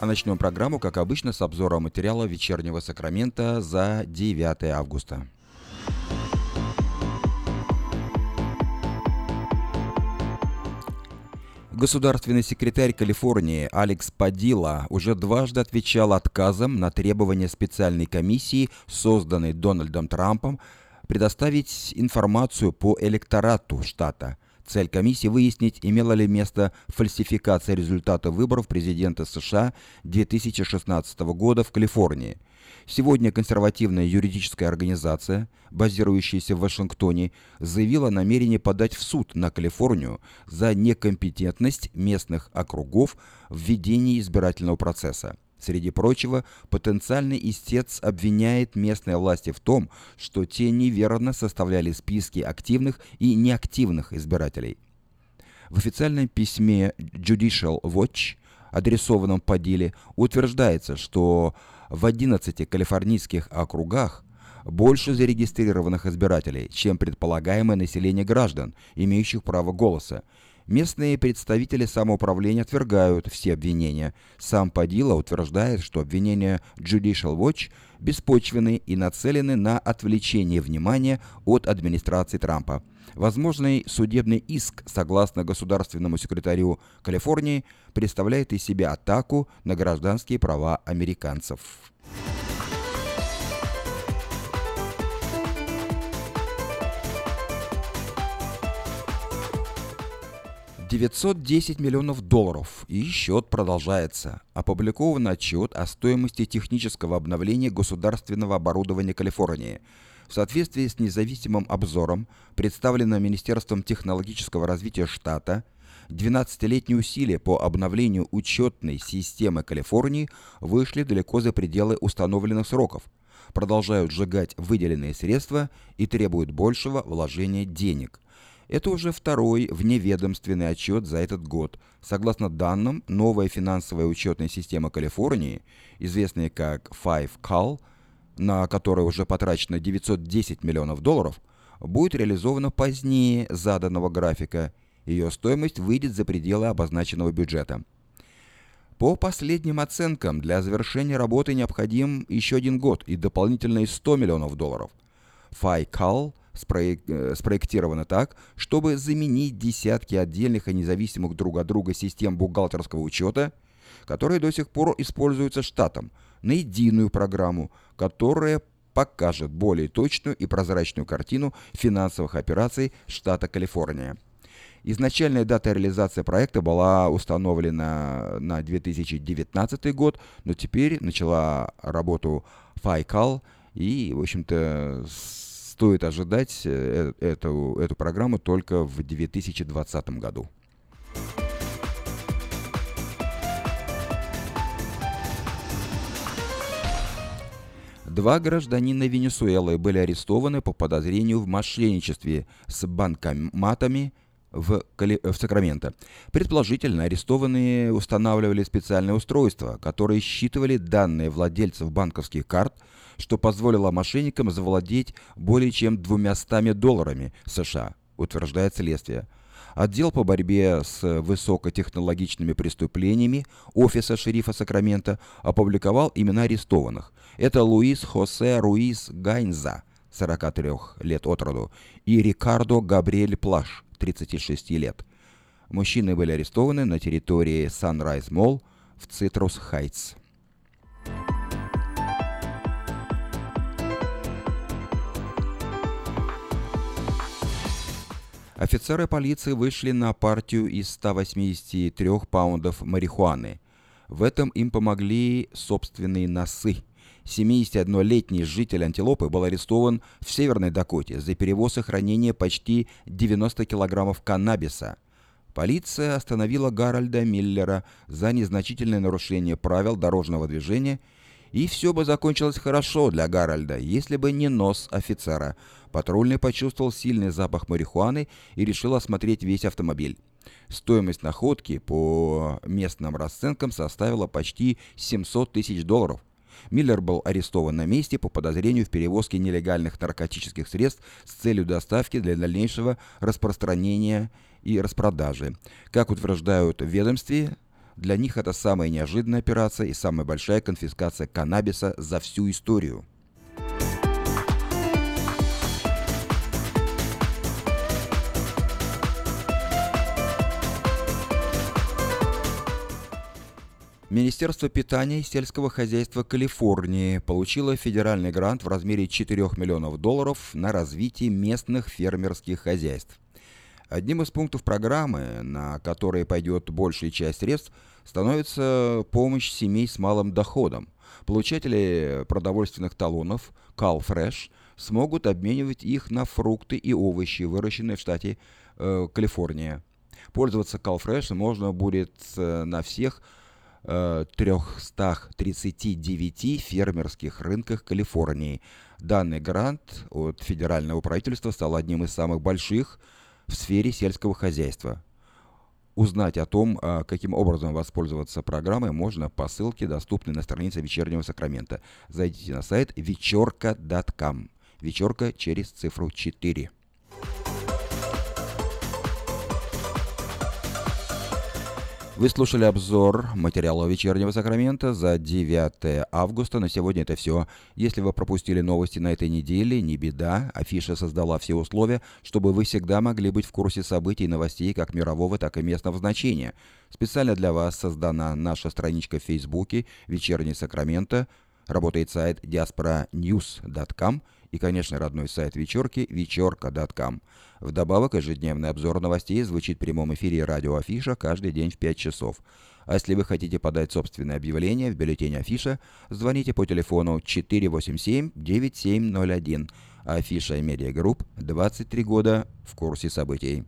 А начнем программу, как обычно, с обзора материала вечернего Сакрамента за 9 августа. Государственный секретарь Калифорнии Алекс Падила уже дважды отвечал отказом на требования специальной комиссии, созданной Дональдом Трампом, предоставить информацию по электорату штата. Цель комиссии выяснить, имела ли место фальсификация результата выборов президента США 2016 года в Калифорнии – Сегодня консервативная юридическая организация, базирующаяся в Вашингтоне, заявила намерение подать в суд на Калифорнию за некомпетентность местных округов в ведении избирательного процесса. Среди прочего, потенциальный истец обвиняет местные власти в том, что те неверно составляли списки активных и неактивных избирателей. В официальном письме Judicial Watch, адресованном по деле, утверждается, что в 11 калифорнийских округах больше зарегистрированных избирателей, чем предполагаемое население граждан, имеющих право голоса. Местные представители самоуправления отвергают все обвинения. Сам Падила утверждает, что обвинения Judicial Watch беспочвены и нацелены на отвлечение внимания от администрации Трампа. Возможный судебный иск, согласно государственному секретарю Калифорнии, представляет из себя атаку на гражданские права американцев. 910 миллионов долларов, и счет продолжается. Опубликован отчет о стоимости технического обновления государственного оборудования Калифорнии. В соответствии с независимым обзором, представленным Министерством технологического развития штата, 12-летние усилия по обновлению учетной системы Калифорнии вышли далеко за пределы установленных сроков, продолжают сжигать выделенные средства и требуют большего вложения денег – это уже второй вневедомственный отчет за этот год. Согласно данным, новая финансовая учетная система Калифорнии, известная как FiveCal, на которой уже потрачено 910 миллионов долларов, будет реализована позднее заданного графика. Ее стоимость выйдет за пределы обозначенного бюджета. По последним оценкам, для завершения работы необходим еще один год и дополнительные 100 миллионов долларов. FiCal Э, спроектировано так, чтобы заменить десятки отдельных и независимых друг от друга систем бухгалтерского учета, которые до сих пор используются штатом, на единую программу, которая покажет более точную и прозрачную картину финансовых операций штата Калифорния. Изначальная дата реализации проекта была установлена на 2019 год, но теперь начала работу FICAL и, в общем-то, стоит ожидать э, эту, эту программу только в 2020 году. Два гражданина Венесуэлы были арестованы по подозрению в мошенничестве с банкоматами в, Кали... в Сакраменто. Предположительно, арестованные устанавливали специальное устройство, которое считывали данные владельцев банковских карт – что позволило мошенникам завладеть более чем 200 долларами США, утверждает следствие. Отдел по борьбе с высокотехнологичными преступлениями Офиса шерифа Сакрамента опубликовал имена арестованных. Это Луис Хосе Руис Гайнза, 43 лет от роду, и Рикардо Габриэль Плаш, 36 лет. Мужчины были арестованы на территории Sunrise Mall в Цитрус Хайтс. Офицеры полиции вышли на партию из 183 паундов марихуаны. В этом им помогли собственные носы. 71-летний житель Антилопы был арестован в Северной Дакоте за перевоз и хранение почти 90 килограммов каннабиса. Полиция остановила Гарольда Миллера за незначительное нарушение правил дорожного движения – и все бы закончилось хорошо для Гарольда, если бы не нос офицера. Патрульный почувствовал сильный запах марихуаны и решил осмотреть весь автомобиль. Стоимость находки по местным расценкам составила почти 700 тысяч долларов. Миллер был арестован на месте по подозрению в перевозке нелегальных наркотических средств с целью доставки для дальнейшего распространения и распродажи. Как утверждают в ведомстве, Для них это самая неожиданная операция и самая большая конфискация каннабиса за всю историю. Министерство питания и сельского хозяйства Калифорнии получило федеральный грант в размере 4 миллионов долларов на развитие местных фермерских хозяйств. Одним из пунктов программы, на которые пойдет большая часть средств, становится помощь семей с малым доходом. Получатели продовольственных талонов CalFresh смогут обменивать их на фрукты и овощи, выращенные в штате э, Калифорния. Пользоваться CalFresh можно будет э, на всех 339 э, фермерских рынках Калифорнии. Данный грант от федерального правительства стал одним из самых больших в сфере сельского хозяйства. Узнать о том, а, каким образом воспользоваться программой, можно по ссылке, доступной на странице «Вечернего Сакрамента». Зайдите на сайт вечерка.com. Вечерка через цифру 4. Вы слушали обзор материала «Вечернего Сакрамента» за 9 августа. На сегодня это все. Если вы пропустили новости на этой неделе, не беда. Афиша создала все условия, чтобы вы всегда могли быть в курсе событий и новостей как мирового, так и местного значения. Специально для вас создана наша страничка в Фейсбуке «Вечерний Сакраменто». Работает сайт diasporanews.com и, конечно, родной сайт вечерки вечерка.com. Вдобавок, ежедневный обзор новостей звучит в прямом эфире радио Афиша каждый день в 5 часов. А если вы хотите подать собственное объявление в бюллетень Афиша, звоните по телефону 487-9701. Афиша и Медиагрупп 23 года в курсе событий.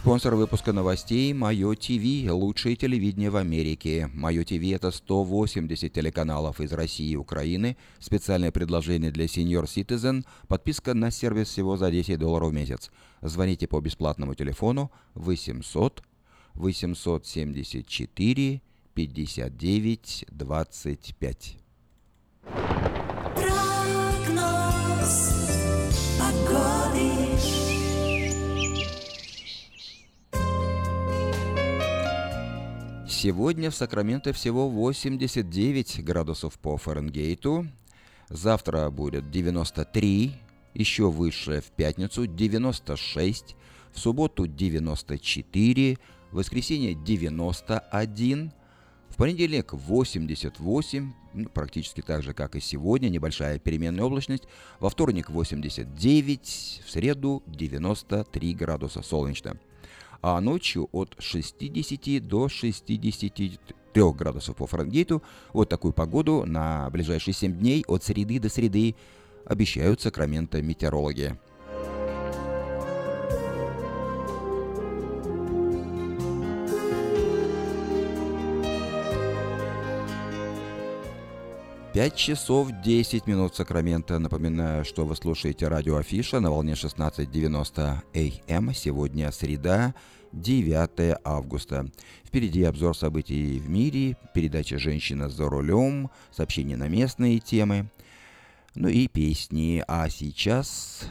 Спонсор выпуска новостей – Мое ТВ, лучшее телевидение в Америке. Мое ТВ – это 180 телеканалов из России и Украины, специальное предложение для Senior Citizen, подписка на сервис всего за 10 долларов в месяц. Звоните по бесплатному телефону 800 874 59 25. Прогноз Сегодня в Сакраменто всего 89 градусов по Фаренгейту. Завтра будет 93, еще выше в пятницу 96, в субботу 94, в воскресенье 91, в понедельник 88, ну, практически так же, как и сегодня, небольшая переменная облачность. Во вторник 89, в среду 93 градуса солнечно а ночью от 60 до 63 градусов по Фаренгейту. Вот такую погоду на ближайшие 7 дней от среды до среды обещают Сакраменто метеорологи. Пять часов 10 минут Сакрамента. Напоминаю, что вы слушаете радио Афиша на волне 16.90 АМ. Сегодня среда, 9 августа. Впереди обзор событий в мире, передача «Женщина за рулем», сообщения на местные темы, ну и песни. А сейчас...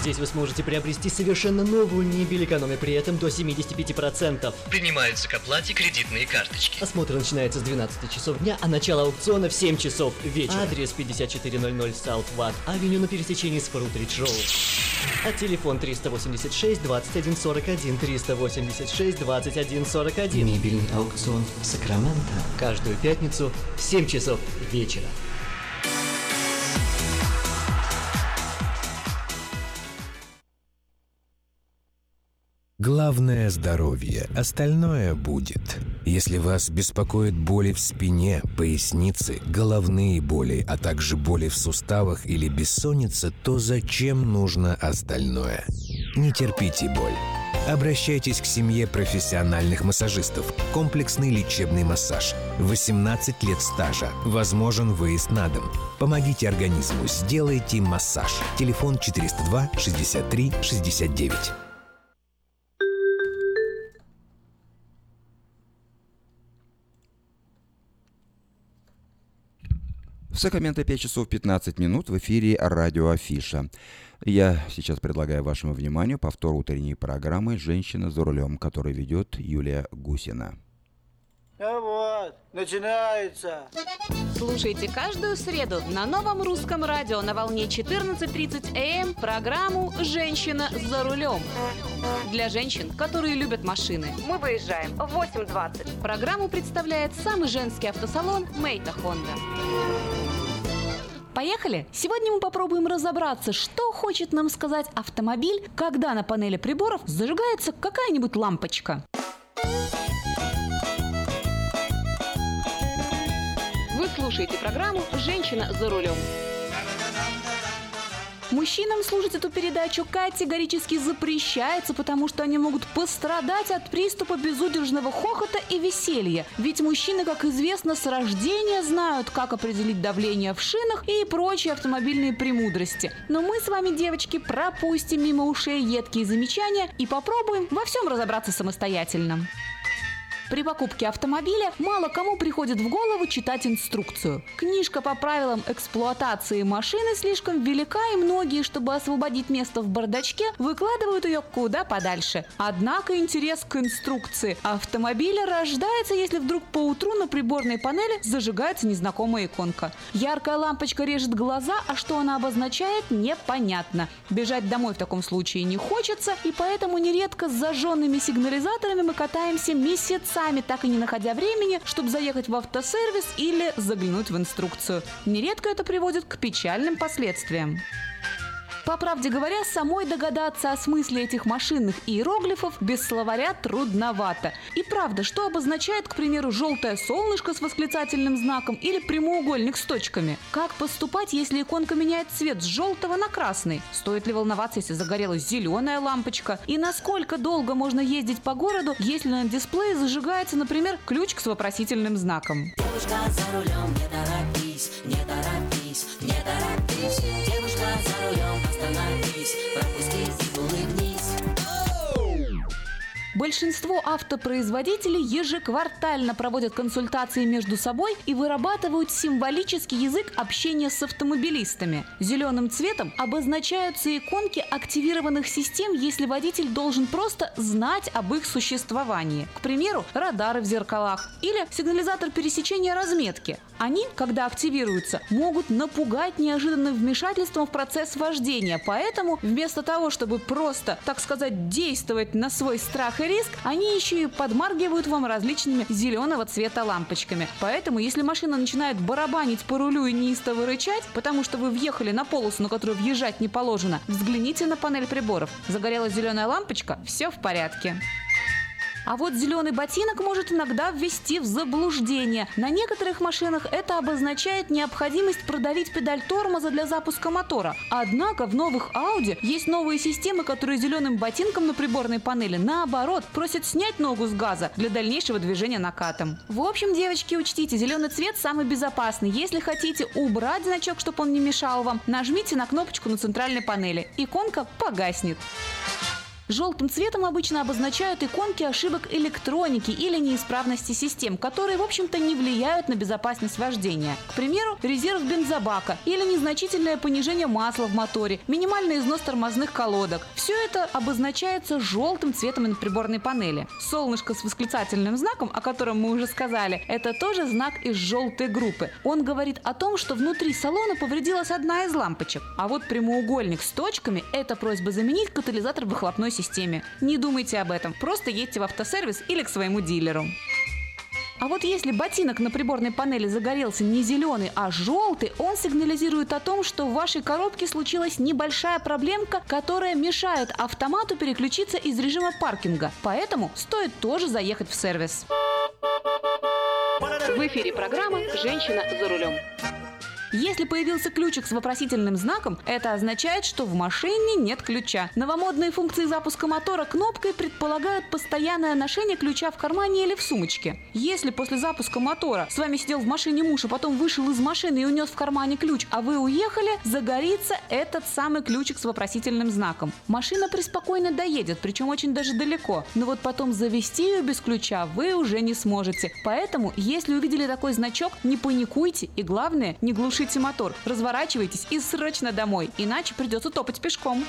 Здесь вы сможете приобрести совершенно новую мебель, экономя при этом до 75%. Принимаются к оплате кредитные карточки. Осмотр начинается с 12 часов дня, а начало аукциона в 7 часов вечера. Адрес 5400 South Watt Авеню на пересечении с Фрутридж Роуд. А телефон 386 21 41 386 21 41. Мебельный аукцион Сакраменто. Каждую пятницу в 7 часов вечера. Главное – здоровье, остальное будет. Если вас беспокоят боли в спине, пояснице, головные боли, а также боли в суставах или бессонница, то зачем нужно остальное? Не терпите боль. Обращайтесь к семье профессиональных массажистов. Комплексный лечебный массаж. 18 лет стажа. Возможен выезд на дом. Помогите организму, сделайте массаж. Телефон 402 63 69. В Сакраменто 5 часов 15 минут в эфире радио Афиша. Я сейчас предлагаю вашему вниманию повтор утренней программы «Женщина за рулем», которую ведет Юлия Гусина. А вот, начинается. Слушайте каждую среду на новом русском радио на волне 14.30 АМ программу «Женщина за рулем». Для женщин, которые любят машины. Мы выезжаем в 8.20. Программу представляет самый женский автосалон «Мейта Хонда». Поехали! Сегодня мы попробуем разобраться, что хочет нам сказать автомобиль, когда на панели приборов зажигается какая-нибудь лампочка. Вы слушаете программу «Женщина за рулем». Мужчинам слушать эту передачу категорически запрещается, потому что они могут пострадать от приступа безудержного хохота и веселья. Ведь мужчины, как известно, с рождения знают, как определить давление в шинах и прочие автомобильные премудрости. Но мы с вами, девочки, пропустим мимо ушей едкие замечания и попробуем во всем разобраться самостоятельно. При покупке автомобиля мало кому приходит в голову читать инструкцию. Книжка по правилам эксплуатации машины слишком велика, и многие, чтобы освободить место в бардачке, выкладывают ее куда подальше. Однако интерес к инструкции автомобиля рождается, если вдруг по утру на приборной панели зажигается незнакомая иконка. Яркая лампочка режет глаза, а что она обозначает, непонятно. Бежать домой в таком случае не хочется, и поэтому нередко с зажженными сигнализаторами мы катаемся месяцами, так и не находя времени, чтобы заехать в автосервис или заглянуть в инструкцию. Нередко это приводит к печальным последствиям. По правде говоря, самой догадаться о смысле этих машинных иероглифов без словаря трудновато. И правда, что обозначает, к примеру, желтое солнышко с восклицательным знаком или прямоугольник с точками? Как поступать, если иконка меняет цвет с желтого на красный? Стоит ли волноваться, если загорелась зеленая лампочка? И насколько долго можно ездить по городу, если на дисплее зажигается, например, ключик с вопросительным знаком? Девушка за рулем, не торопись, не торопись, не торопись. Девушка за рулем, остановись, Большинство автопроизводителей ежеквартально проводят консультации между собой и вырабатывают символический язык общения с автомобилистами. Зеленым цветом обозначаются иконки активированных систем, если водитель должен просто знать об их существовании. К примеру, радары в зеркалах или сигнализатор пересечения разметки. Они, когда активируются, могут напугать неожиданным вмешательством в процесс вождения. Поэтому вместо того, чтобы просто, так сказать, действовать на свой страх и риск, они еще и подмаргивают вам различными зеленого цвета лампочками. Поэтому, если машина начинает барабанить по рулю и неистово рычать, потому что вы въехали на полосу, на которую въезжать не положено, взгляните на панель приборов. Загорелась зеленая лампочка, все в порядке. А вот зеленый ботинок может иногда ввести в заблуждение. На некоторых машинах это обозначает необходимость продавить педаль тормоза для запуска мотора. Однако в новых Audi есть новые системы, которые зеленым ботинком на приборной панели наоборот просят снять ногу с газа для дальнейшего движения накатом. В общем, девочки, учтите, зеленый цвет самый безопасный. Если хотите убрать значок, чтобы он не мешал вам, нажмите на кнопочку на центральной панели. Иконка погаснет. Желтым цветом обычно обозначают иконки ошибок электроники или неисправности систем, которые, в общем-то, не влияют на безопасность вождения. К примеру, резерв бензобака или незначительное понижение масла в моторе, минимальный износ тормозных колодок. Все это обозначается желтым цветом на приборной панели. Солнышко с восклицательным знаком, о котором мы уже сказали, это тоже знак из желтой группы. Он говорит о том, что внутри салона повредилась одна из лампочек. А вот прямоугольник с точками – это просьба заменить катализатор выхлопной системы. Не думайте об этом, просто едьте в автосервис или к своему дилеру. А вот если ботинок на приборной панели загорелся не зеленый, а желтый, он сигнализирует о том, что в вашей коробке случилась небольшая проблемка, которая мешает автомату переключиться из режима паркинга. Поэтому стоит тоже заехать в сервис. В эфире программа «Женщина за рулем». Если появился ключик с вопросительным знаком, это означает, что в машине нет ключа. Новомодные функции запуска мотора кнопкой предполагают постоянное ношение ключа в кармане или в сумочке. Если после запуска мотора с вами сидел в машине муж, а потом вышел из машины и унес в кармане ключ, а вы уехали, загорится этот самый ключик с вопросительным знаком. Машина преспокойно доедет, причем очень даже далеко. Но вот потом завести ее без ключа вы уже не сможете. Поэтому, если увидели такой значок, не паникуйте и главное, не глушите мотор, разворачивайтесь и срочно домой, иначе придется топать пешком.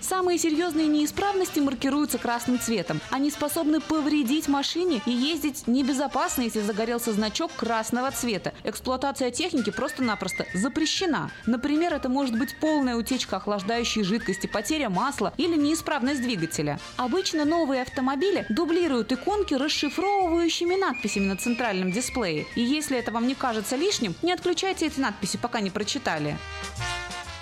Самые серьезные неисправности маркируются красным цветом. Они способны повредить машине и ездить небезопасно, если загорелся значок красного цвета. Эксплуатация техники просто-напросто запрещена. Например, это может быть полная утечка охлаждающей жидкости, потеря масла или неисправность двигателя. Обычно новые автомобили дублируют иконки расшифровывающими надписями на центральном дисплее. И если это вам не кажется лишним, не отключайте эти надписи, пока не прочитали.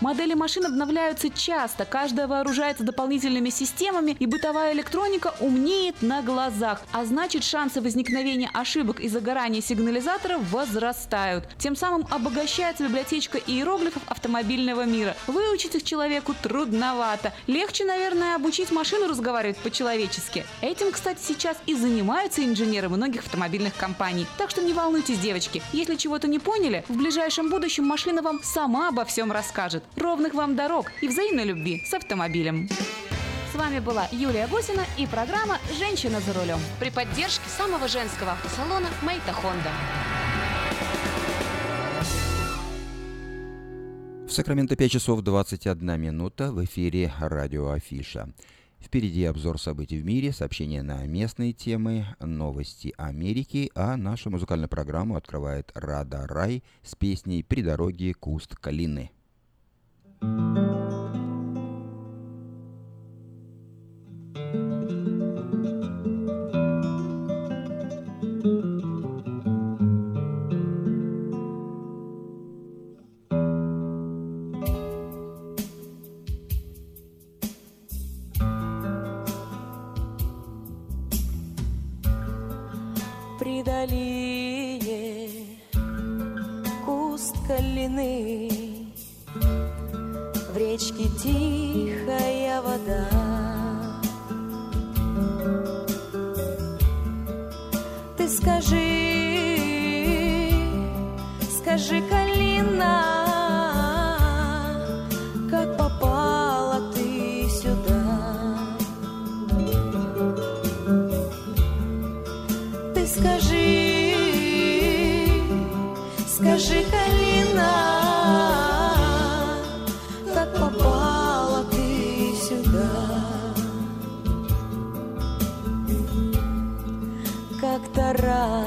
Модели машин обновляются часто, каждая вооружается дополнительными системами, и бытовая электроника умнеет на глазах. А значит, шансы возникновения ошибок и загорания сигнализатора возрастают. Тем самым обогащается библиотечка иероглифов автомобильного мира. Выучить их человеку трудновато. Легче, наверное, обучить машину разговаривать по-человечески. Этим, кстати, сейчас и занимаются инженеры многих автомобильных компаний. Так что не волнуйтесь, девочки. Если чего-то не поняли, в ближайшем будущем машина вам сама обо всем расскажет. Ровных вам дорог и взаимной любви с автомобилем. С вами была Юлия Гусина и программа «Женщина за рулем» при поддержке самого женского автосалона «Мэйта Хонда». В Сакраменто 5 часов 21 минута в эфире радио Афиша. Впереди обзор событий в мире, сообщения на местные темы, новости Америки, а нашу музыкальную программу открывает Рада Рай с песней «При дороге куст калины». При речке тихая вода. Ты скажи, скажи, Калина, как попала ты сюда? Ты скажи, скажи, Калина, borrar.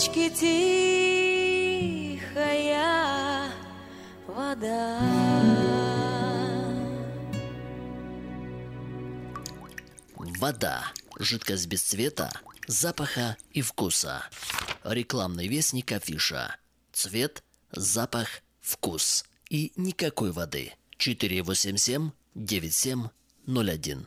В речке тихая вода. Вода. Жидкость без цвета, запаха и вкуса. Рекламный вестник афиша. Цвет, запах, вкус. И никакой воды. 487 9701.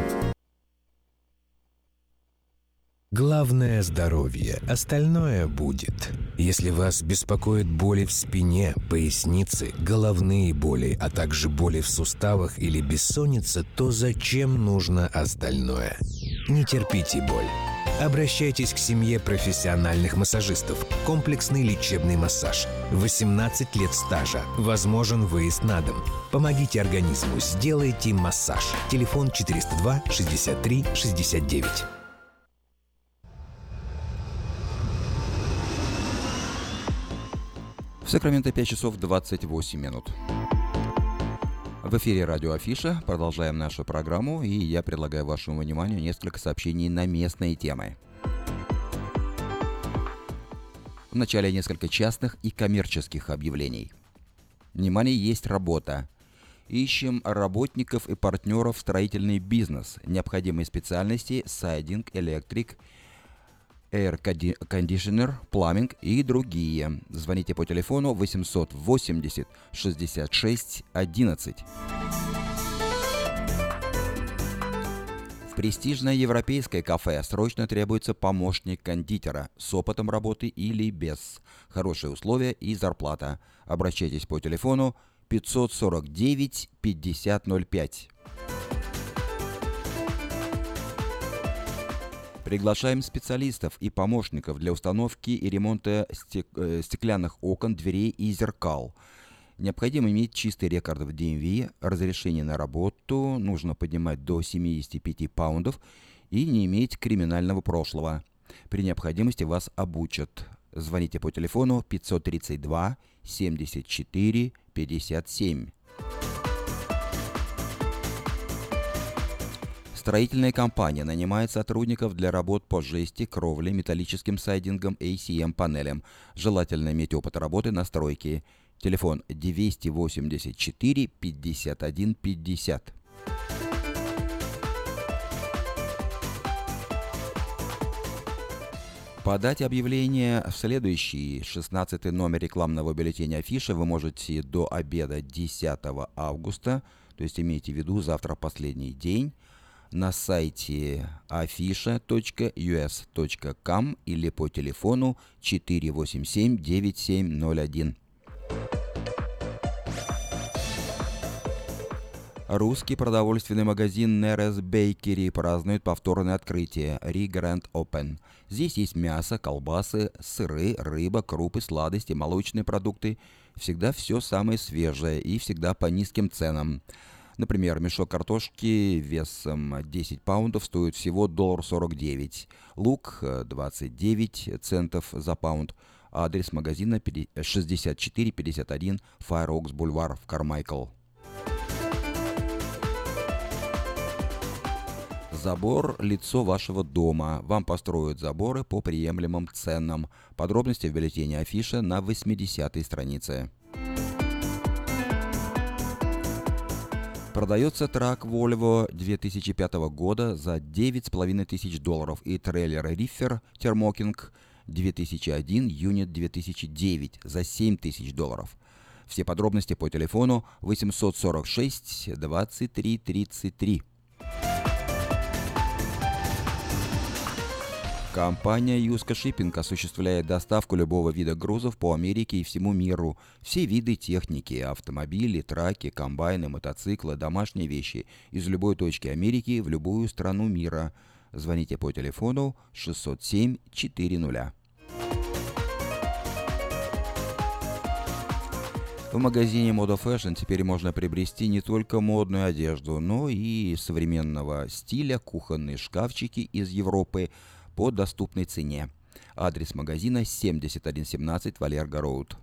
Главное – здоровье, остальное будет. Если вас беспокоит боли в спине, пояснице, головные боли, а также боли в суставах или бессонница, то зачем нужно остальное? Не терпите боль. Обращайтесь к семье профессиональных массажистов. Комплексный лечебный массаж. 18 лет стажа. Возможен выезд на дом. Помогите организму, сделайте массаж. Телефон 402 63 69. В Сакраменто 5 часов 28 минут. В эфире радио Афиша. Продолжаем нашу программу, и я предлагаю вашему вниманию несколько сообщений на местные темы. В начале несколько частных и коммерческих объявлений. Внимание, есть работа. Ищем работников и партнеров в строительный бизнес. Необходимые специальности – сайдинг, электрик, air conditioner, plumbing и другие. Звоните по телефону 880 66 11. В престижное европейское кафе срочно требуется помощник кондитера с опытом работы или без. Хорошие условия и зарплата. Обращайтесь по телефону 549 5005. Приглашаем специалистов и помощников для установки и ремонта э, стеклянных окон, дверей и зеркал. Необходимо иметь чистый рекорд в DMV, разрешение на работу, нужно поднимать до 75 паундов и не иметь криминального прошлого. При необходимости вас обучат. Звоните по телефону 532 74 57. Строительная компания нанимает сотрудников для работ по жести, кровле, металлическим сайдингом, ACM-панелям. Желательно иметь опыт работы на стройке. Телефон 284 51 50. Подать объявление в следующий 16 номер рекламного бюллетеня Афиша вы можете до обеда 10 августа, то есть имейте в виду завтра последний день, на сайте afisha.us.com или по телефону 487-9701. Русский продовольственный магазин Нерес Бейкери празднует повторное открытие Ри Grand Open. Здесь есть мясо, колбасы, сыры, рыба, крупы, сладости, молочные продукты. Всегда все самое свежее и всегда по низким ценам. Например, мешок картошки весом 10 паундов стоит всего доллар 49, лук 29 центов за паунд, адрес магазина 6451 Fire Oaks Бульвар в Кармайкл. Забор – лицо вашего дома. Вам построят заборы по приемлемым ценам. Подробности в бюллетене афиша на 80-й странице. Продается трак Volvo 2005 года за 9,5 тысяч долларов и трейлер Riffer Thermoking 2001 Юнит 2009 за 7 тысяч долларов. Все подробности по телефону 846 23 33. Компания Юска Шиппинг осуществляет доставку любого вида грузов по Америке и всему миру. Все виды техники, автомобили, траки, комбайны, мотоциклы, домашние вещи из любой точки Америки в любую страну мира. Звоните по телефону 607 400. В магазине Moda Fashion теперь можно приобрести не только модную одежду, но и современного стиля, кухонные шкафчики из Европы – по доступной цене. Адрес магазина 7117 Валерго Роуд.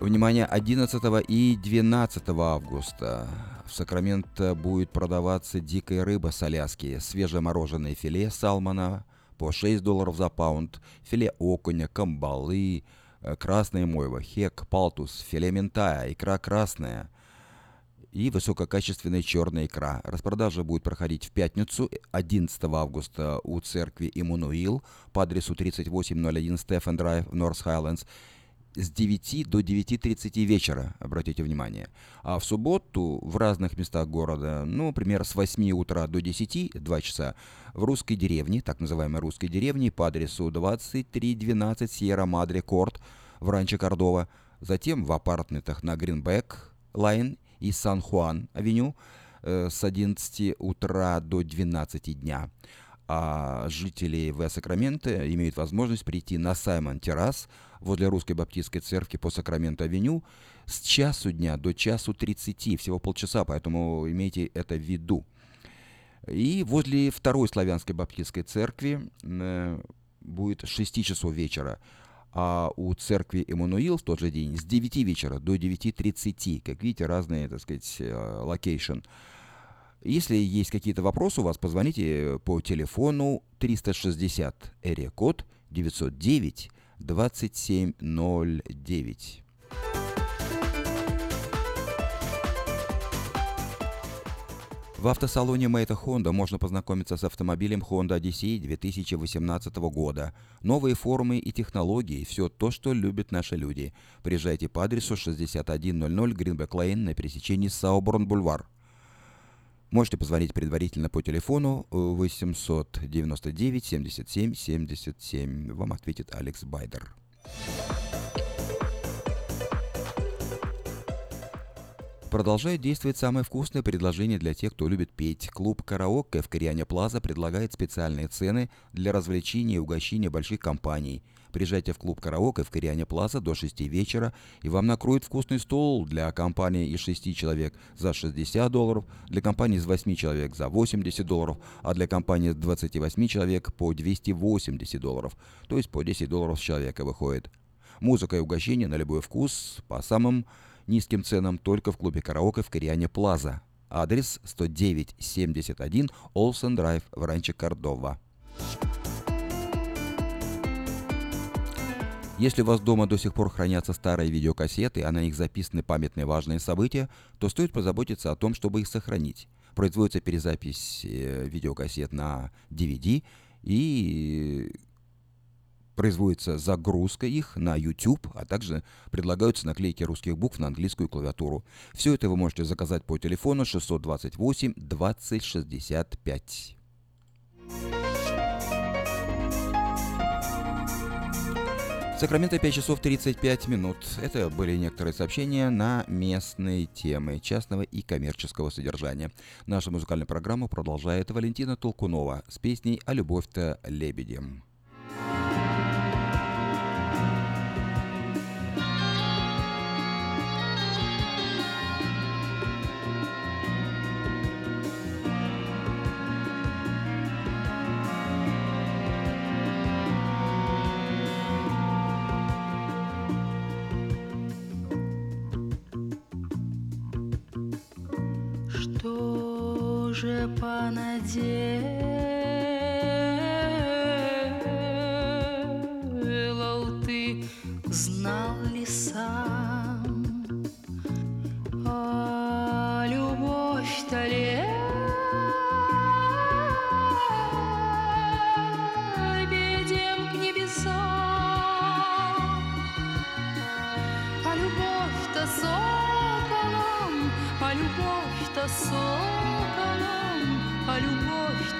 Внимание, 11 и 12 августа в Сакраменто будет продаваться дикая рыба с Аляски, свежемороженое филе салмона по 6 долларов за паунд, филе окуня, камбалы, э, красная мойва, хек, палтус, филе ментая, икра красная, и высококачественная черная икра. Распродажа будет проходить в пятницу, 11 августа у церкви Иммануил по адресу 3801 Стефан Драйв Норс Хайлендс с 9 до 9.30 вечера, обратите внимание. А в субботу в разных местах города, ну, например, с 8 утра до 10, 2 часа, в русской деревне, так называемой русской деревне, по адресу 2312 Сьерра Мадре Корт в Ранчо Кордова, затем в апартментах на Greenback Lane и Сан-Хуан-авеню э, с 11 утра до 12 дня. А жители в Сакраменто имеют возможность прийти на Simon Terrace возле Русской Баптистской Церкви по Сакраменто-авеню с часу дня до часу 30, всего полчаса, поэтому имейте это в виду. И возле Второй Славянской Баптистской Церкви э, будет с 6 часов вечера а у церкви Эммануил в тот же день с 9 вечера до 9.30. Как видите, разные, так сказать, э, location. Если есть какие-то вопросы у вас, позвоните по телефону 360 area code 909 2709. В автосалоне Maita Honda можно познакомиться с автомобилем Honda Odyssey 2018 года. Новые формы и технологии – все то, что любят наши люди. Приезжайте по адресу 6100 Greenback Lane на пересечении Сауборн-Бульвар. Можете позвонить предварительно по телефону 899 77 77. Вам ответит Алекс Байдер. Продолжает действовать самое вкусное предложение для тех, кто любит петь. Клуб «Караоке» в Кориане Плаза предлагает специальные цены для развлечения и угощения больших компаний. Приезжайте в клуб «Караоке» в Кориане Плаза до 6 вечера, и вам накроют вкусный стол для компании из 6 человек за 60 долларов, для компании из 8 человек за 80 долларов, а для компании из 28 человек по 280 долларов. То есть по 10 долларов с человека выходит. Музыка и угощение на любой вкус по самым низким ценам только в клубе караоке в Кориане Плаза. Адрес 10971 Олсен Драйв в Ранче Кордова. Если у вас дома до сих пор хранятся старые видеокассеты, а на них записаны памятные важные события, то стоит позаботиться о том, чтобы их сохранить. Производится перезапись э, видеокассет на DVD, и производится загрузка их на YouTube, а также предлагаются наклейки русских букв на английскую клавиатуру. Все это вы можете заказать по телефону 628 2065. Сакраменто 5 часов 35 минут. Это были некоторые сообщения на местные темы частного и коммерческого содержания. Нашу музыкальную программу продолжает Валентина Толкунова с песней «А любовь-то лебедем».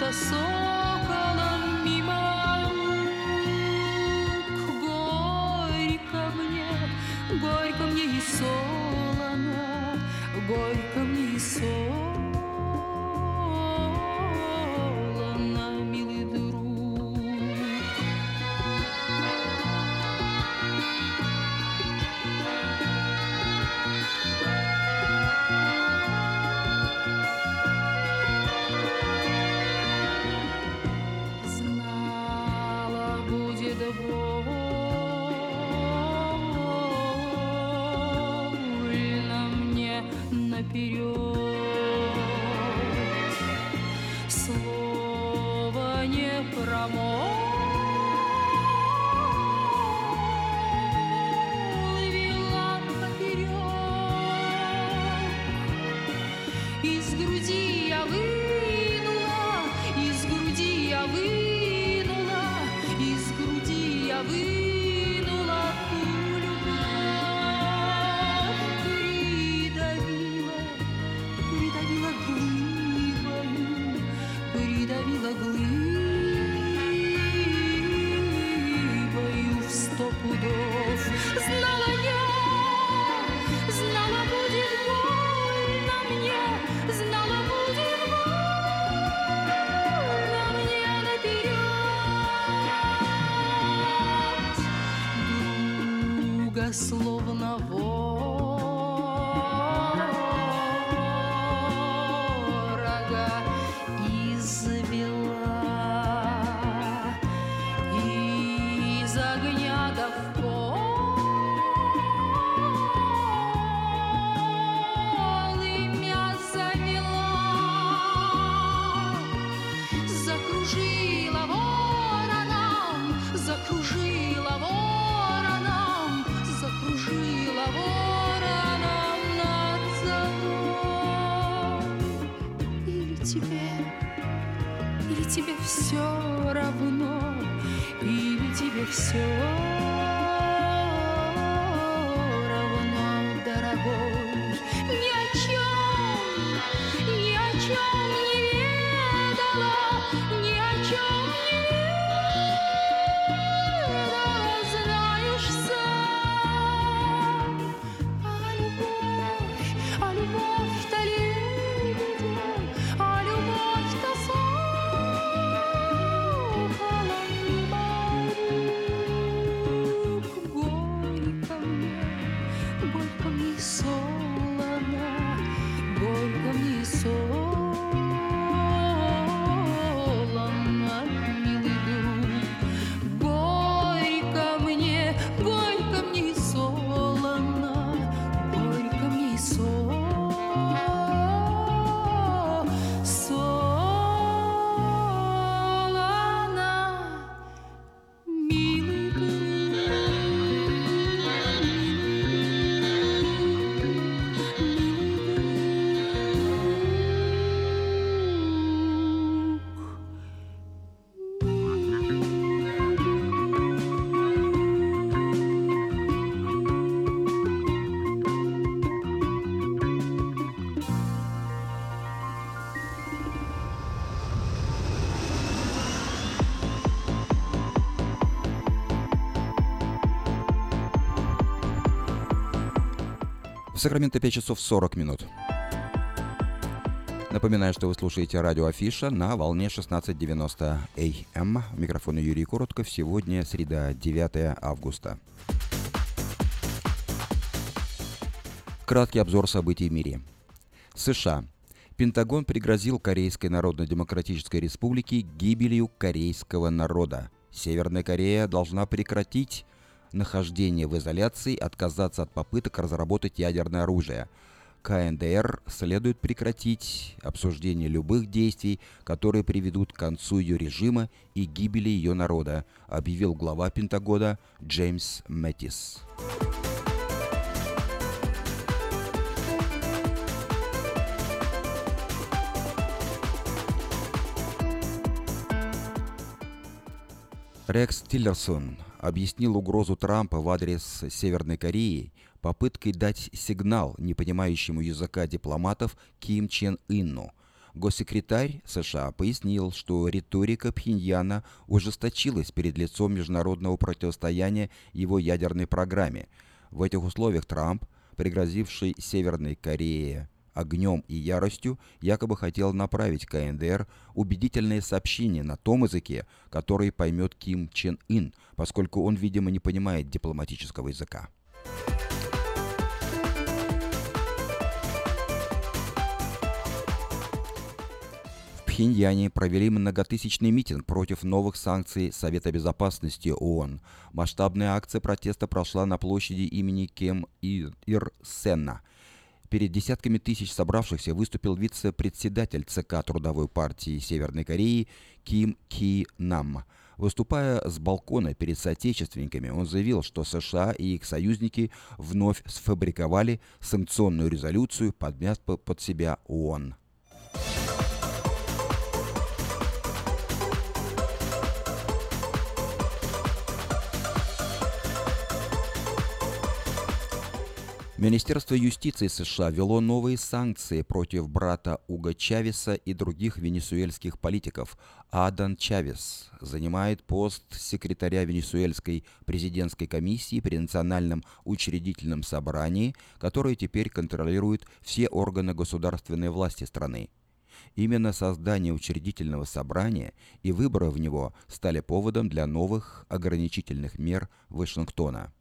Любовь-то Друга или тебе Сакраменто 5 часов 40 минут. Напоминаю, что вы слушаете радио Афиша на волне 16.90 АМ. Микрофон Юрий Коротков. Сегодня среда, 9 августа. Краткий обзор событий в мире. США. Пентагон пригрозил Корейской Народно-Демократической Республике гибелью корейского народа. Северная Корея должна прекратить нахождение в изоляции, отказаться от попыток разработать ядерное оружие. КНДР следует прекратить обсуждение любых действий, которые приведут к концу ее режима и гибели ее народа, объявил глава Пентагона Джеймс Мэттис. Рекс Тиллерсон объяснил угрозу Трампа в адрес Северной Кореи попыткой дать сигнал непонимающему языка дипломатов Ким Чен Инну. Госсекретарь США пояснил, что риторика Пхеньяна ужесточилась перед лицом международного противостояния его ядерной программе. В этих условиях Трамп, пригрозивший Северной Корее огнем и яростью, якобы хотел направить КНДР убедительное сообщение на том языке, который поймет Ким Чен Ын, поскольку он, видимо, не понимает дипломатического языка. Пхеньяне провели многотысячный митинг против новых санкций Совета Безопасности ООН. Масштабная акция протеста прошла на площади имени Кем Ир Сенна. Перед десятками тысяч собравшихся выступил вице-председатель ЦК Трудовой партии Северной Кореи Ким Ки Нам. Выступая с балкона перед соотечественниками, он заявил, что США и их союзники вновь сфабриковали санкционную резолюцию, подмяв под себя ООН. Министерство юстиции США ввело новые санкции против брата Уга Чавеса и других венесуэльских политиков. Адан Чавес занимает пост секретаря Венесуэльской президентской комиссии при Национальном учредительном собрании, которое теперь контролирует все органы государственной власти страны. Именно создание учредительного собрания и выборы в него стали поводом для новых ограничительных мер Вашингтона.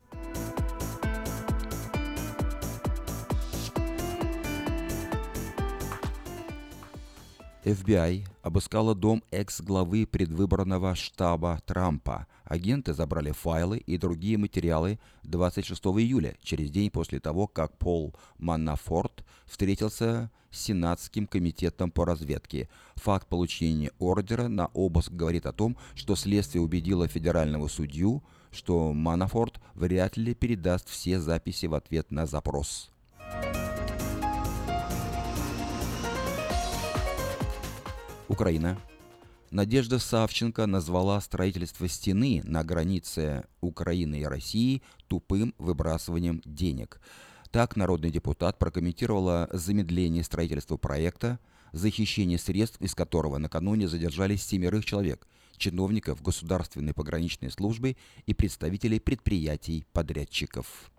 FBI обыскала дом экс-главы предвыборного штаба Трампа. Агенты забрали файлы и другие материалы 26 июля, через день после того, как Пол Манафорт встретился с Сенатским комитетом по разведке. Факт получения ордера на обыск говорит о том, что следствие убедило федерального судью, что Манафорт вряд ли передаст все записи в ответ на запрос. Украина. Надежда Савченко назвала строительство стены на границе Украины и России тупым выбрасыванием денег. Так народный депутат прокомментировала замедление строительства проекта, захищение средств, из которого накануне задержались семерых человек, чиновников государственной пограничной службы и представителей предприятий-подрядчиков.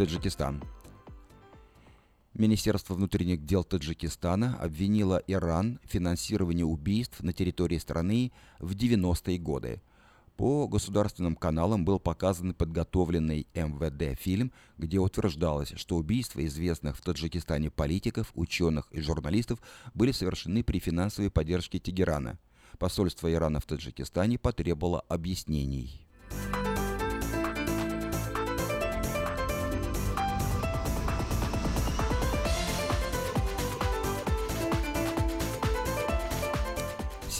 Таджикистан. Министерство внутренних дел Таджикистана обвинило Иран в финансировании убийств на территории страны в 90-е годы. По государственным каналам был показан подготовленный МВД фильм, где утверждалось, что убийства известных в Таджикистане политиков, ученых и журналистов были совершены при финансовой поддержке Тегерана. Посольство Ирана в Таджикистане потребовало объяснений.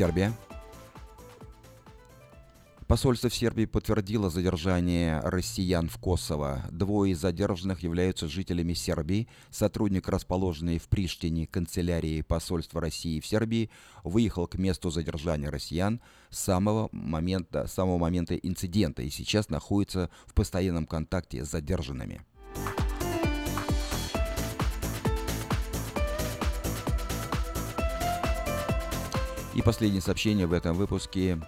Сербия. Посольство в Сербии подтвердило задержание россиян в Косово. Двое из задержанных являются жителями Сербии. Сотрудник, расположенный в Приштине канцелярии посольства России в Сербии, выехал к месту задержания россиян с самого момента, с самого момента инцидента и сейчас находится в постоянном контакте с задержанными. И последнее сообщение в этом выпуске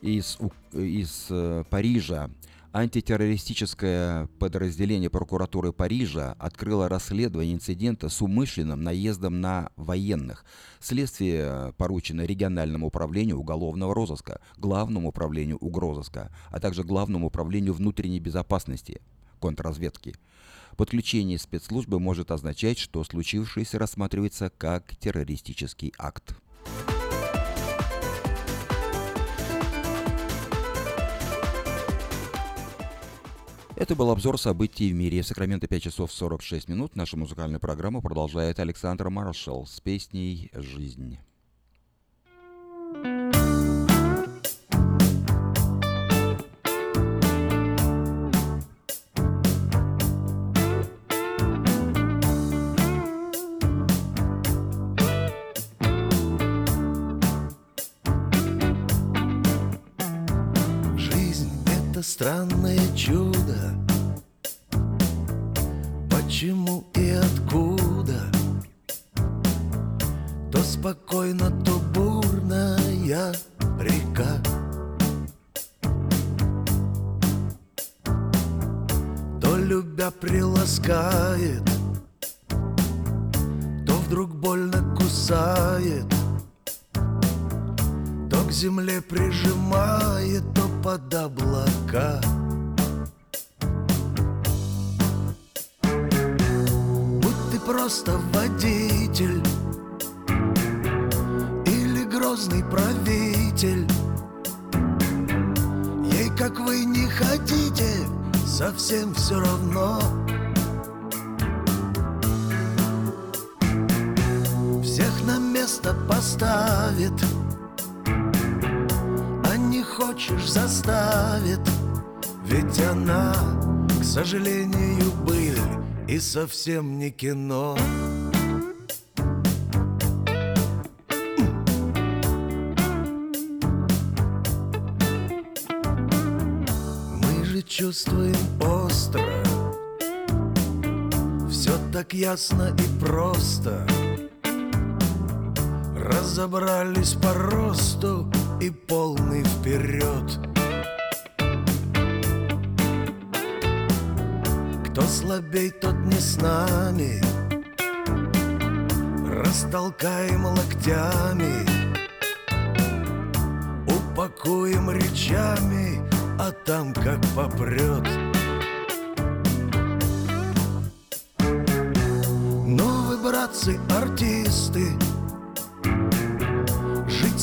из, из э, Парижа. Антитеррористическое подразделение прокуратуры Парижа открыло расследование инцидента с умышленным наездом на военных. Следствие поручено региональному управлению уголовного розыска, главному управлению угрозыска, а также главному управлению внутренней безопасности контрразведки. Подключение спецслужбы может означать, что случившееся рассматривается как террористический акт. Это был обзор событий в мире. Сакраменто 5 часов 46 минут. Нашу музыкальную программу продолжает Александр Маршалл с песней «Жизнь». Странное чудо. Почему и откуда? То спокойно, то бурная река. То любя приласкает То вдруг больно кусает То к земле прижимает, под облака. Будь ты просто водитель Или грозный правитель Ей, как вы не хотите, совсем все равно. Всех на место поставит хочешь заставит. Ведь она, к сожалению, быль И совсем не кино. Мы же чувствуем остро. Все так ясно и просто. Разобрались по росту и полный вперед. Кто слабей, тот не с нами. Растолкаем локтями. Упакуем речами А там как попрет. Но вы, братцы, артисты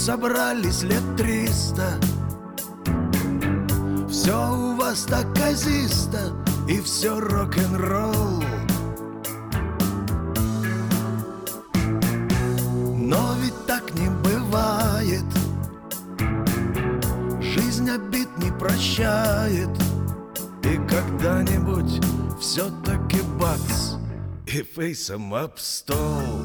собрались лет триста. Все у вас так казисто И все рок-н-ролл. Но ведь так не бывает. Жизнь обид не прощает. И когда-нибудь все-таки бац И фейсом об стол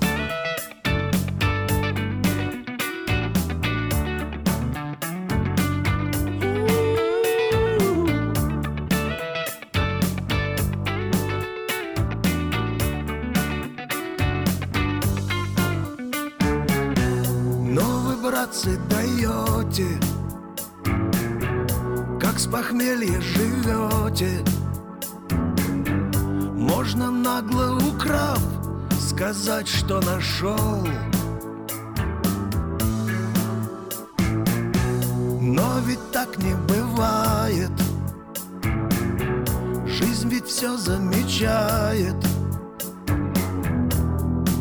братцы, даете Как с похмелья живете. Можно нагло украв Сказать, что нашел. Но ведь так не бывает. Жизнь ведь все замечает.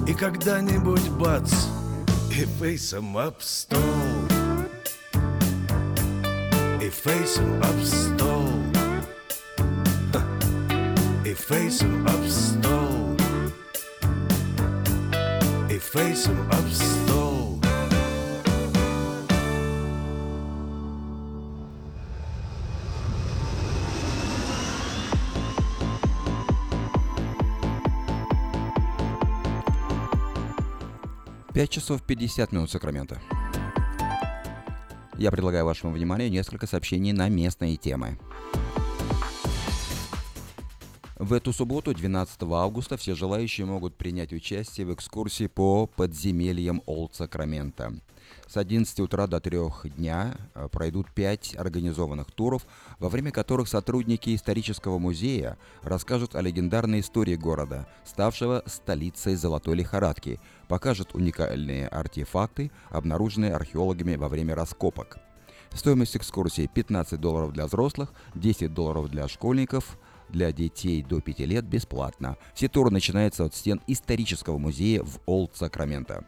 И когда-нибудь бац И фейсом об стол И фейсом об стол Ха. И фейсом об стол И фейсом об стол Пять часов 50 минут Сакрамента. Я предлагаю вашему вниманию несколько сообщений на местные темы. В эту субботу, 12 августа, все желающие могут принять участие в экскурсии по подземельям Олд Сакрамента. С 11 утра до 3 дня э, пройдут 5 организованных туров, во время которых сотрудники исторического музея расскажут о легендарной истории города, ставшего столицей золотой лихорадки, покажут уникальные артефакты, обнаруженные археологами во время раскопок. Стоимость экскурсии 15 долларов для взрослых, 10 долларов для школьников, для детей до 5 лет бесплатно. Все туры начинаются от стен исторического музея в Олд Сакраменто.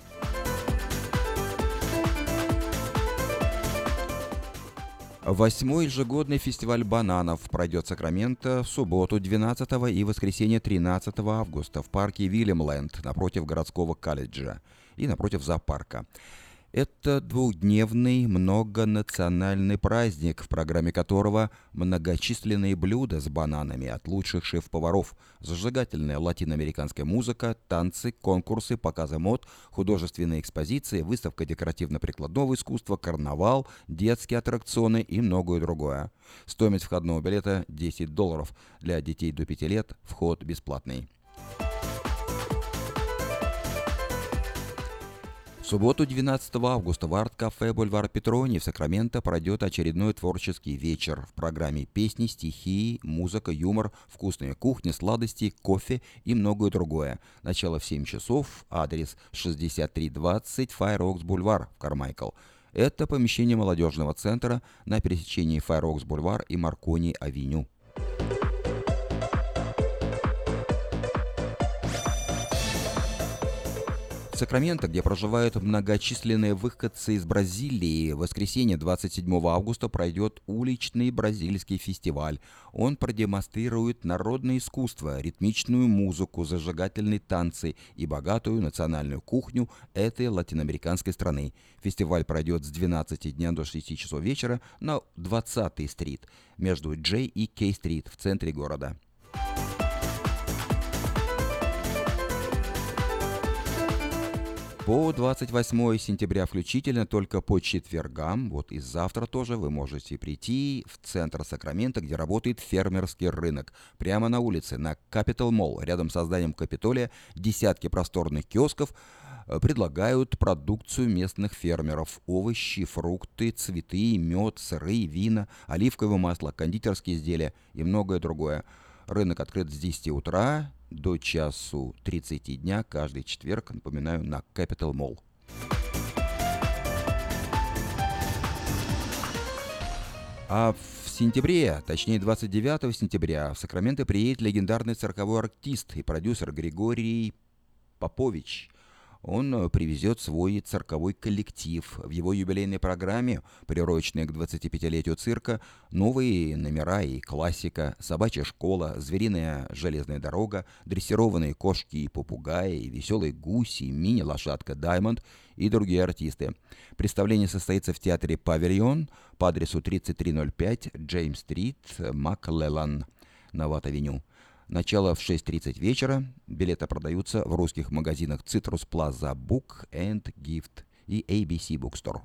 Восьмой ежегодный фестиваль бананов пройдет в Сакраменто в субботу 12 и воскресенье 13 августа в парке Вильямленд напротив городского колледжа и напротив зоопарка. Это двухдневный многонациональный праздник, в программе которого многочисленные блюда с бананами от лучших шеф-поваров, зажигательная латиноамериканская музыка, танцы, конкурсы, показы мод, художественные экспозиции, выставка декоративно-прикладного искусства, карнавал, детские аттракционы и многое другое. Стоимость входного билета 10 долларов. Для детей до 5 лет вход бесплатный. В субботу 12 августа в арт-кафе «Бульвар Петрони» в Сакраменто пройдет очередной творческий вечер в программе песни, стихи, музыка, юмор, вкусная кухня, сладости, кофе и многое другое. Начало в 7 часов, адрес 6320 Fair Oaks Бульвар в Кармайкл. Это помещение молодежного центра на пересечении Fair Oaks Бульвар и Маркони Сакраменто, где проживают многочисленные выходцы из Бразилии, в воскресенье 27 августа пройдет уличный бразильский фестиваль. Он продемонстрирует народное искусство, ритмичную музыку, зажигательные танцы и богатую национальную кухню этой латиноамериканской страны. Фестиваль пройдет с 12 дня до 6 часов вечера на 20-й стрит между Джей и Кей-стрит в центре города. По 28 сентября включительно, только по четвергам, вот и завтра тоже вы можете прийти в центр Сакрамента, где работает фермерский рынок. Прямо на улице, на Capital Mall, рядом с зданием Капитолия, десятки просторных киосков э, предлагают продукцию местных фермеров. Овощи, фрукты, цветы, мед, сыры, вина, оливковое масло, кондитерские изделия и многое другое. Рынок открыт с 10 утра до часу 30 дня каждый четверг, напоминаю, на Capital Mall. А в сентябре, точнее 29 сентября, в Сакраменто приедет легендарный цирковой артист и продюсер Григорий Попович – он э, привезет свой цирковой коллектив. В его юбилейной программе, приуроченной к 25-летию цирка, новые номера и классика, собачья школа, звериная железная дорога, дрессированные кошки и попугаи, веселые гуси, мини-лошадка Даймонд и другие артисты. Представление состоится в театре «Павильон» по адресу 3305 Джеймс-стрит, Маклеллан на Ват-авеню. Начало в 6.30 вечера. Билеты продаются в русских магазинах Citrus Plaza Book and Gift и ABC Bookstore.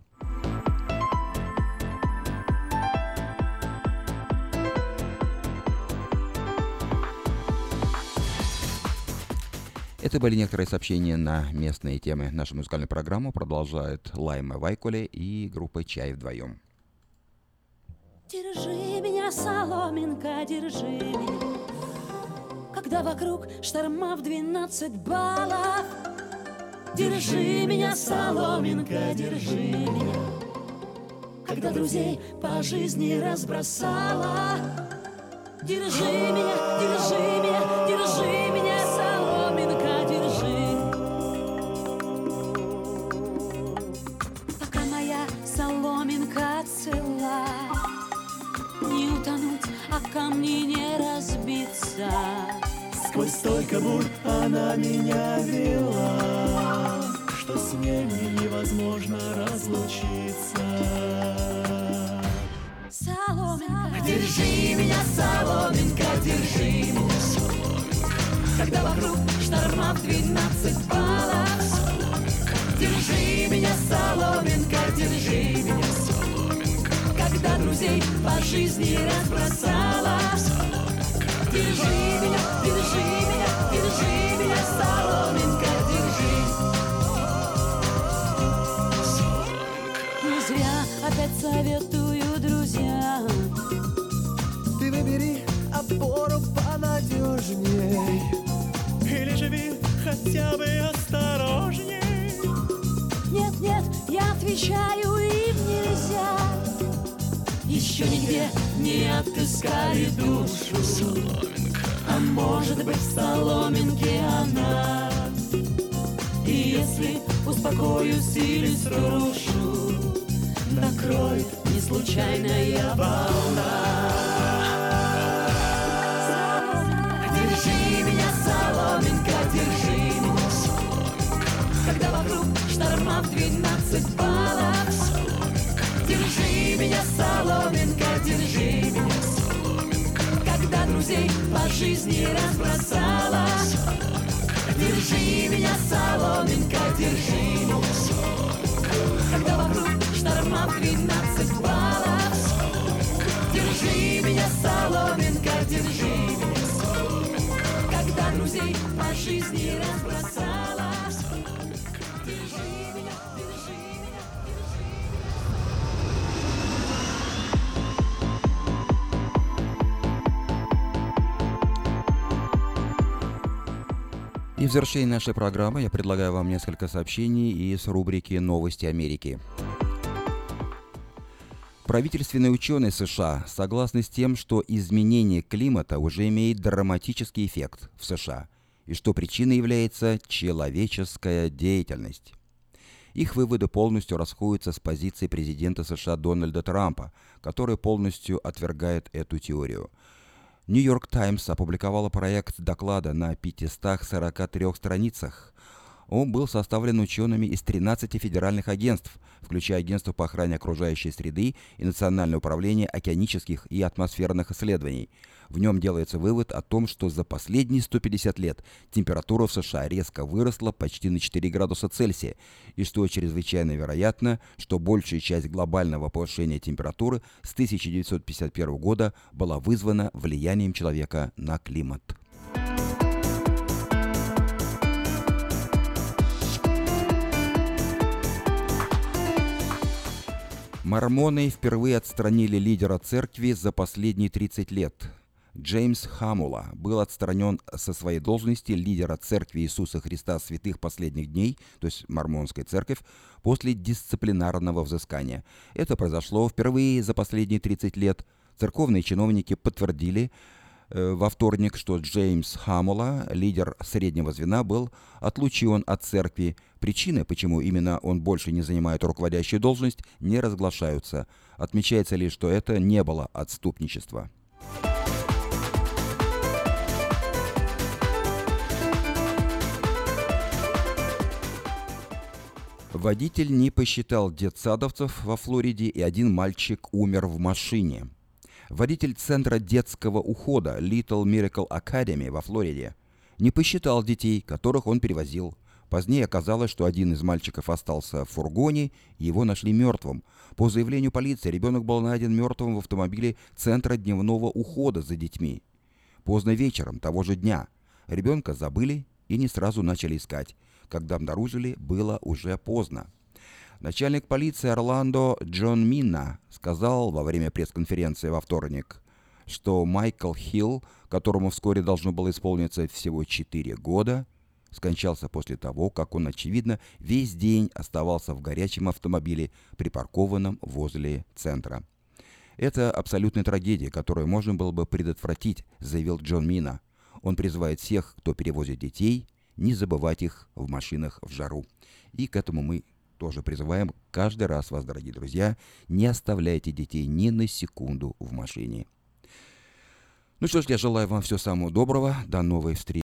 Это были некоторые сообщения на местные темы. Нашу музыкальную программу продолжает Лайма Вайколе и группа «Чай вдвоем». Держи меня, соломинка, держи меня когда вокруг шторма в двенадцать баллов. Держи меня, соломинка, держи меня, когда друзей по жизни разбросала. Держи меня, держи меня, держи меня, соломинка, держи. Пока моя соломинка цела, не утонуть, а камни не разбиться. Сквозь столько бурь она меня вела, Что с ней невозможно разлучиться. Соломинка, держи меня, соломинка, держи меня, соломинка. Когда вокруг шторма в двенадцать баллов, Держи меня, соломинка, держи меня, соломинка. Когда друзей по жизни разбросала, соломинка, опять советую друзьям. Ты выбери опору понадежней. Или живи хотя бы осторожней. Нет, нет, я отвечаю, им нельзя. Еще нигде не отыскали душу. Соломинка А может быть в соломинке она? И если успокоюсь или срушу Накроет не случайная волна. Держи меня, соломинка, держи меня, Когда вокруг шторма в 12 баллов друзей по жизни разбросала. Держи меня, соломинка, держи Когда вокруг шторма в 12 баллов. Держи меня, соломинка, держи Когда друзей по жизни разбросала в завершении нашей программы я предлагаю вам несколько сообщений из рубрики «Новости Америки». Правительственные ученые США согласны с тем, что изменение климата уже имеет драматический эффект в США и что причиной является человеческая деятельность. Их выводы полностью расходятся с позицией президента США Дональда Трампа, который полностью отвергает эту теорию – Нью-Йорк Таймс опубликовала проект доклада на 543 страницах. Он был составлен учеными из 13 федеральных агентств, включая Агентство по охране окружающей среды и Национальное управление океанических и атмосферных исследований. В нем делается вывод о том, что за последние 150 лет температура в США резко выросла почти на 4 градуса Цельсия, и что чрезвычайно вероятно, что большая часть глобального повышения температуры с 1951 года была вызвана влиянием человека на климат. Мормоны впервые отстранили лидера церкви за последние 30 лет. Джеймс Хамула был отстранен со своей должности лидера Церкви Иисуса Христа Святых Последних Дней, то есть Мормонской церковь, после дисциплинарного взыскания. Это произошло впервые за последние 30 лет. Церковные чиновники подтвердили э, во вторник, что Джеймс Хамула, лидер среднего звена, был отлучен от церкви. Причины, почему именно он больше не занимает руководящую должность, не разглашаются. Отмечается лишь, что это не было отступничество. Водитель не посчитал детсадовцев во Флориде, и один мальчик умер в машине. Водитель Центра детского ухода Little Miracle Academy во Флориде не посчитал детей, которых он перевозил. Позднее оказалось, что один из мальчиков остался в фургоне, и его нашли мертвым. По заявлению полиции, ребенок был найден мертвым в автомобиле Центра дневного ухода за детьми. Поздно вечером того же дня ребенка забыли и не сразу начали искать. Когда обнаружили, было уже поздно. Начальник полиции Орландо Джон Минна сказал во время пресс-конференции во вторник, что Майкл Хилл, которому вскоре должно было исполниться всего 4 года, скончался после того, как он, очевидно, весь день оставался в горячем автомобиле, припаркованном возле центра. «Это абсолютная трагедия, которую можно было бы предотвратить», заявил Джон Мина. Он призывает всех, кто перевозит детей – не забывать их в машинах в жару. И к этому мы тоже призываем каждый раз вас, дорогие друзья, не оставляйте детей ни на секунду в машине. Ну что ж, я желаю вам всего самого доброго. До новой встречи.